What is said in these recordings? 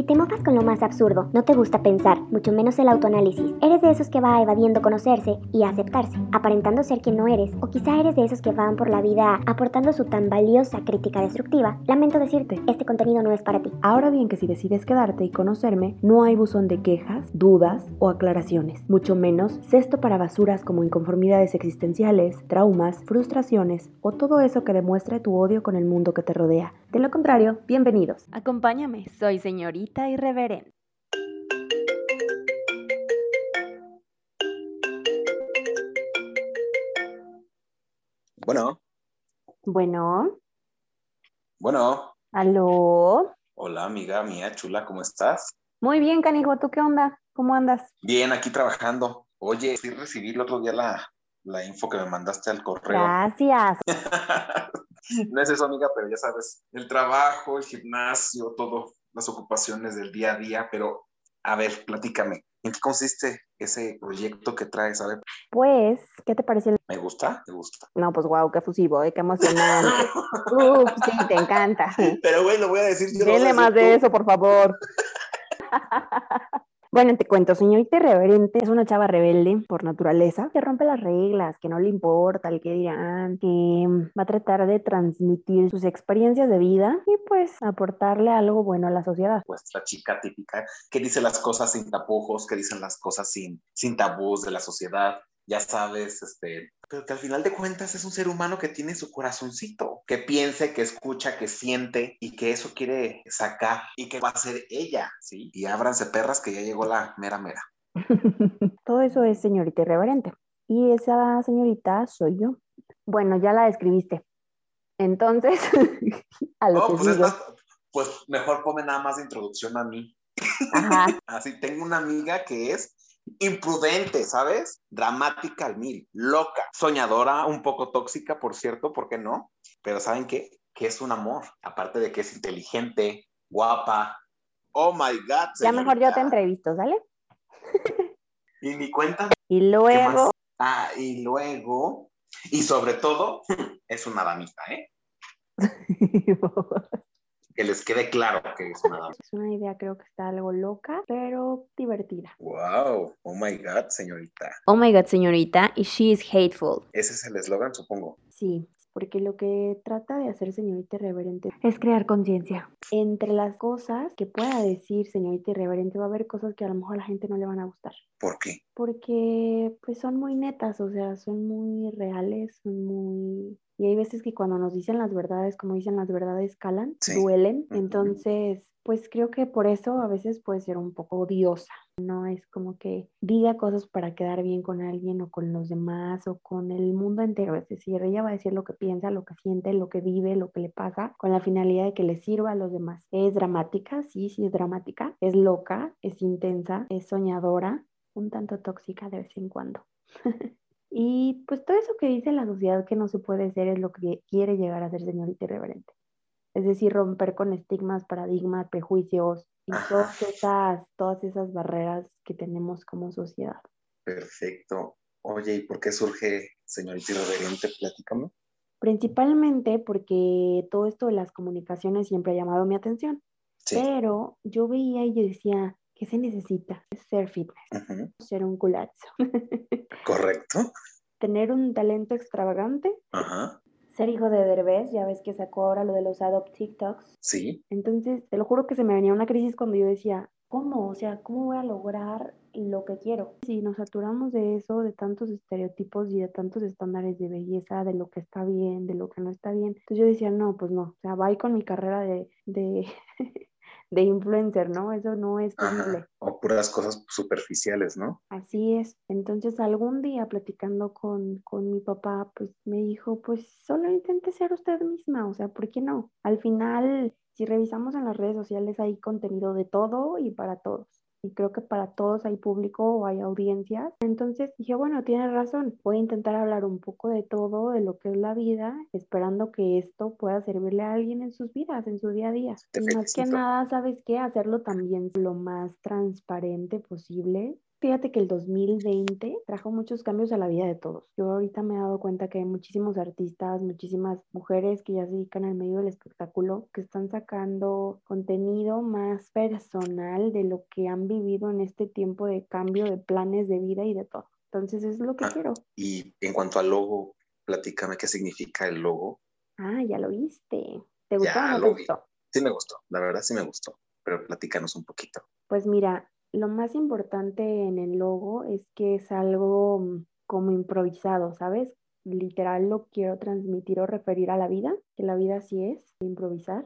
Si te mofas con lo más absurdo, no te gusta pensar, mucho menos el autoanálisis, eres de esos que va evadiendo conocerse y aceptarse, aparentando ser quien no eres, o quizá eres de esos que van por la vida aportando su tan valiosa crítica destructiva, lamento decirte, este contenido no es para ti. Ahora bien que si decides quedarte y conocerme, no hay buzón de quejas, dudas o aclaraciones, mucho menos cesto para basuras como inconformidades existenciales, traumas, frustraciones o todo eso que demuestre tu odio con el mundo que te rodea. De lo contrario, bienvenidos. Acompáñame, soy señorita irreverente. Bueno, Bueno, bueno. aló. Hola, amiga mía, chula, ¿cómo estás? Muy bien, canijo, ¿tú qué onda? ¿Cómo andas? Bien, aquí trabajando. Oye, sí recibí el otro día la, la info que me mandaste al correo. Gracias. No es eso, amiga, pero ya sabes, el trabajo, el gimnasio, todo, las ocupaciones del día a día, pero a ver, platícame, ¿en qué consiste ese proyecto que traes? A ver, Pues, ¿qué te pareció? ¿me gusta? ¿Te gusta? No, pues wow, qué fusivo, ¿eh? qué emocionante. Uf, sí, te encanta. Pero bueno, voy a decir yo. lo voy a Dile más de tú. eso, por favor. Bueno, te cuento, señorita irreverente es una chava rebelde por naturaleza, que rompe las reglas, que no le importa el que dirán, que va a tratar de transmitir sus experiencias de vida y pues aportarle algo bueno a la sociedad. Nuestra chica típica, que dice las cosas sin tapujos, que dicen las cosas sin, sin tabús de la sociedad, ya sabes, este, pero que al final de cuentas es un ser humano que tiene su corazoncito, que piense, que escucha, que siente y que eso quiere sacar y que va a ser ella, ¿sí? Y ábranse perras que ya llegó la mera mera. Todo eso es señorita irreverente. Y esa señorita soy yo. Bueno, ya la describiste. Entonces, a lo No, que pues, pues mejor ponme nada más de introducción a mí. Ajá. Así, tengo una amiga que es imprudente, ¿sabes? Dramática al mil, loca, soñadora, un poco tóxica, por cierto, ¿por qué no? Pero ¿saben qué? Que es un amor, aparte de que es inteligente, guapa. Oh my God. Ya mejor yo te entrevisto, ¿sale? Y mi cuenta. Y ¿qué luego? Ah, y luego, y sobre todo, es una damita, ¿eh? Que les quede claro que es una dama. es una idea creo que está algo loca, pero divertida. Wow, oh my God, señorita. Oh my god, señorita, y she is hateful. Ese es el eslogan, supongo. Sí, porque lo que trata de hacer señorita irreverente es crear conciencia. Entre las cosas que pueda decir señorita irreverente va a haber cosas que a lo mejor a la gente no le van a gustar. ¿Por qué? Porque pues son muy netas, o sea, son muy reales, son muy... Y hay veces que cuando nos dicen las verdades, como dicen las verdades, calan, Sí. duelen. Entonces, pues creo que por eso a veces puede ser un poco odiosa. No es como que diga cosas para quedar bien con alguien o con los demás o con el mundo entero. Es decir, ella va a decir lo que piensa, lo que siente, lo que vive, lo que le pasa, con la finalidad de que le sirva a los demás. Es dramática, sí, sí es dramática. Es loca, es intensa, es soñadora, un tanto tóxica de vez en cuando. y pues todo eso que dice la sociedad que no se puede ser es lo que quiere llegar a ser señorita irreverente. Es decir, romper con estigmas, paradigmas, prejuicios y todas esas, todas esas barreras que tenemos como sociedad. Perfecto. Oye, ¿y por qué surge señorita irreverente? Platícame. Principalmente porque todo esto de las comunicaciones siempre ha llamado mi atención. Sí. Pero yo veía y yo decía, ¿qué se necesita? Ser fitness, ser un culazo, Correcto. tener un talento extravagante, Ajá. Ser hijo de Derbez, ya ves que sacó ahora lo de los adopt TikToks. Sí. Entonces, te lo juro que se me venía una crisis cuando yo decía, ¿cómo? O sea, ¿cómo voy a lograr lo que quiero? Si nos saturamos de eso, de tantos estereotipos y de tantos estándares de belleza, de lo que está bien, de lo que no está bien. Entonces yo decía, no, pues no, o sea, va con mi carrera de, de, de influencer, ¿no? Eso no es posible. Ajá. O puras cosas superficiales, ¿no? Así es. Entonces algún día platicando con, con mi papá, pues me dijo, pues solo intente ser usted misma, o sea, ¿por qué no? Al final, si revisamos en las redes sociales hay contenido de todo y para todos. Y creo que para todos hay público o hay audiencias. Entonces dije, bueno, tienes razón, voy a intentar hablar un poco de todo, de lo que es la vida, esperando que esto pueda servirle a alguien en sus vidas, en su día a día. Te Y más que nada, ¿sabes qué? Hacerlo también lo más transparente posible Fíjate que el 2020 trajo muchos cambios a la vida de todos. Yo ahorita me he dado cuenta que hay muchísimos artistas, muchísimas mujeres que ya se dedican al medio del espectáculo, que están sacando contenido más personal de lo que han vivido en este tiempo de cambio de planes de vida y de todo. Entonces es lo que Ah, quiero. Y en cuanto al logo, platícame qué significa el logo. Ah, ya lo viste. ¿Te gustó Ya o no vi. Sí me gustó, la verdad sí me gustó, pero platícanos un poquito. Pues mira, lo más importante en el logo es que es algo mm, como improvisado, ¿sabes? Literal lo quiero transmitir o referir a la vida, que la vida sí es, improvisar.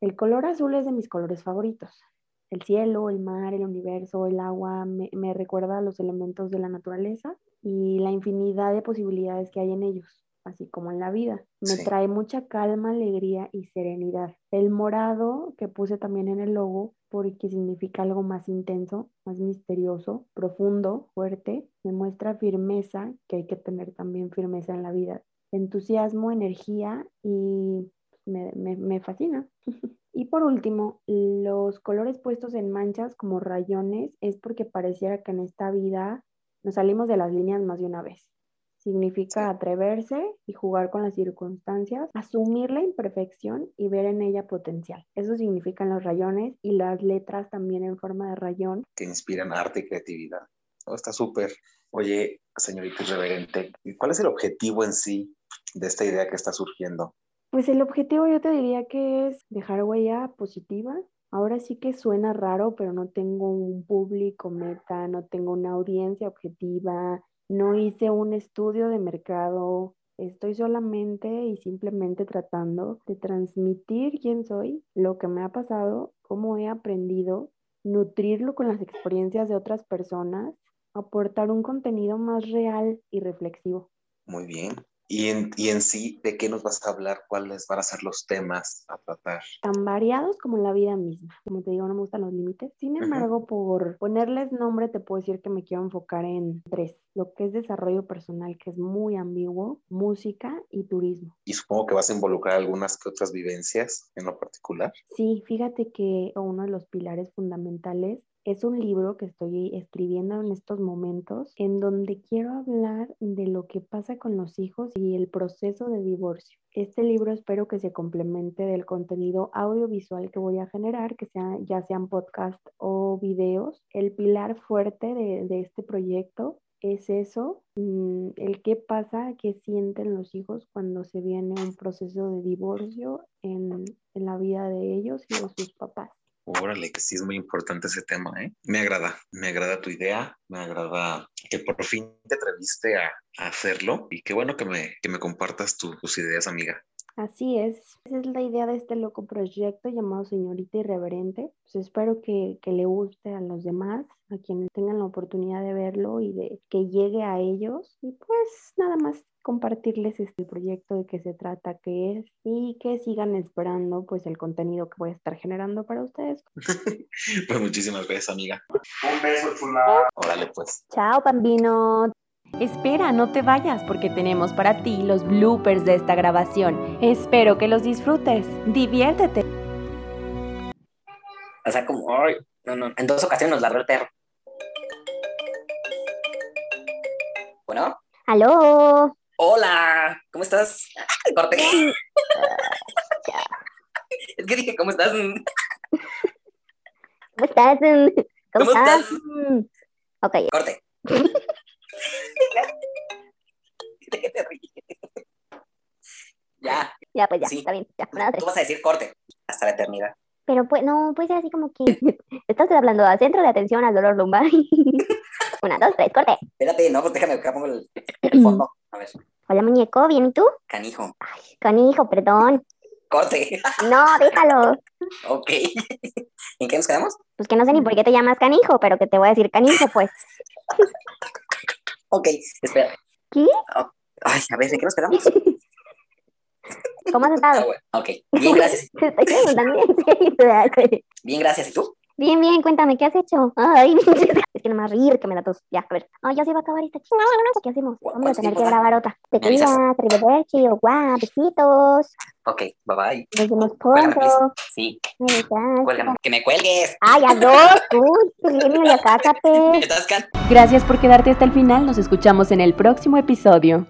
El color azul es de mis colores favoritos. El cielo, el mar, el universo, el agua, me, me recuerda a los elementos de la naturaleza y la infinidad de posibilidades que hay en ellos, así como en la vida. Me Sí. trae mucha calma, alegría y serenidad. El morado que puse también en el logo porque significa algo más intenso, más misterioso, profundo, fuerte, me muestra firmeza, que hay que tener también firmeza en la vida, entusiasmo, energía y me, me- me fascina. Y por último, los colores puestos en manchas como rayones es porque pareciera que en esta vida nos salimos de las líneas más de una vez. Significa atreverse y jugar con las circunstancias, asumir la imperfección y ver en ella potencial. Eso significan los rayones y las letras también en forma de rayón. Que inspiran arte y creatividad. Oh, está súper. Oye, señorita irreverente, ¿y ¿cuál es el objetivo en sí de esta idea que está surgiendo? Pues el objetivo yo te diría que es dejar huella positiva. Ahora sí que suena raro, pero no tengo un público meta, no tengo una audiencia objetiva, no hice un estudio de mercado. Estoy solamente y simplemente tratando de transmitir quién soy, lo que me ha pasado, cómo he aprendido, nutrirlo con las experiencias de otras personas, aportar un contenido más real y reflexivo. Muy bien. Y en, y en sí, ¿de qué nos vas a hablar? ¿Cuáles van a ser los temas a tratar? tan variados como la vida misma. Como te digo, no me gustan los límites. Sin embargo, por ponerles nombre, te puedo decir que me quiero enfocar en tres. Lo que es desarrollo personal, que es muy ambiguo, música y turismo. Y supongo que vas a involucrar algunas que otras vivencias en lo particular. Sí, fíjate que uno de los pilares fundamentales es un libro que estoy escribiendo en estos momentos en donde quiero hablar de lo que pasa con los hijos y el proceso de divorcio. Este libro espero que se complemente del contenido audiovisual que voy a generar, que sea, ya sean podcast o videos. El pilar fuerte de, este proyecto es eso, mm, el qué pasa, qué sienten los hijos cuando se viene un proceso de divorcio en, en la vida de ellos y de sus papás. Órale, que sí es muy importante ese tema, ¿eh? Me agrada, me agrada tu idea, me agrada que por fin te atreviste a, hacerlo y qué bueno que me, que me compartas tu- tus ideas, amiga. Así es, esa es la idea de este loco proyecto llamado Señorita Irreverente. Pues espero que, que le guste a los demás, a quienes tengan la oportunidad de verlo y de que llegue a ellos. Y pues nada más compartirles este proyecto de qué se trata, qué es y que sigan esperando pues el contenido que voy a estar generando para ustedes. Pues muchísimas gracias, amiga. Un beso, chula. Órale, pues. Chao, Bambino. Espera, no te vayas porque tenemos para ti los bloopers de esta grabación. Espero que los disfrutes. Diviértete. O sea, como, ay, no, no, en dos ocasiones nos largó el perro. Bueno, ¡Aló! hola, ¿cómo estás? Corte. Es que dije, ¿cómo estás? ¿Cómo estás? ¿Cómo, ¿Cómo estás? estás? Ok, Corte. ¿De qué te ríes? Ya, ya pues ya, Sí. está bien. Ya, tú vas a decir corte hasta la eternidad. Pero pues no, puede ser así como que estás hablando a centro de atención al dolor lumbar. una, dos, tres, corte. Espérate, no, pues déjame, acá pongo el, el fondo. A ver, Hola muñeco, ¿bien y tú? canijo. Ay, canijo, perdón. Corte. No, déjalo. ok. ¿En qué nos quedamos? Pues que no sé ni por qué te llamas canijo, pero que te voy a decir canijo, pues. Ok, espera. ¿Qué? Ay, a ver, ¿en qué nos quedamos? ¿Cómo has Ah, estado? bueno, ok. Bien, gracias. Bien, gracias. ¿Y tú? Bien, bien, cuéntame, ¿qué has hecho? Ay, es que no me va a reír que me da tos. Ya, a ver. Ay, ya se va a acabar esta chica. ¿Qué hacemos? Vamos a tener que grabar otra. Te cuidas, arrivederci, o guau, besitos. Ok, bye bye. Nos vemos Cuélgame, pronto. Sí, cuélgame. Que me cuelgues. Ay, a dos, uy, genio, ya cásate. ¿Estás can? Gracias por quedarte hasta el final. Nos escuchamos en el próximo episodio.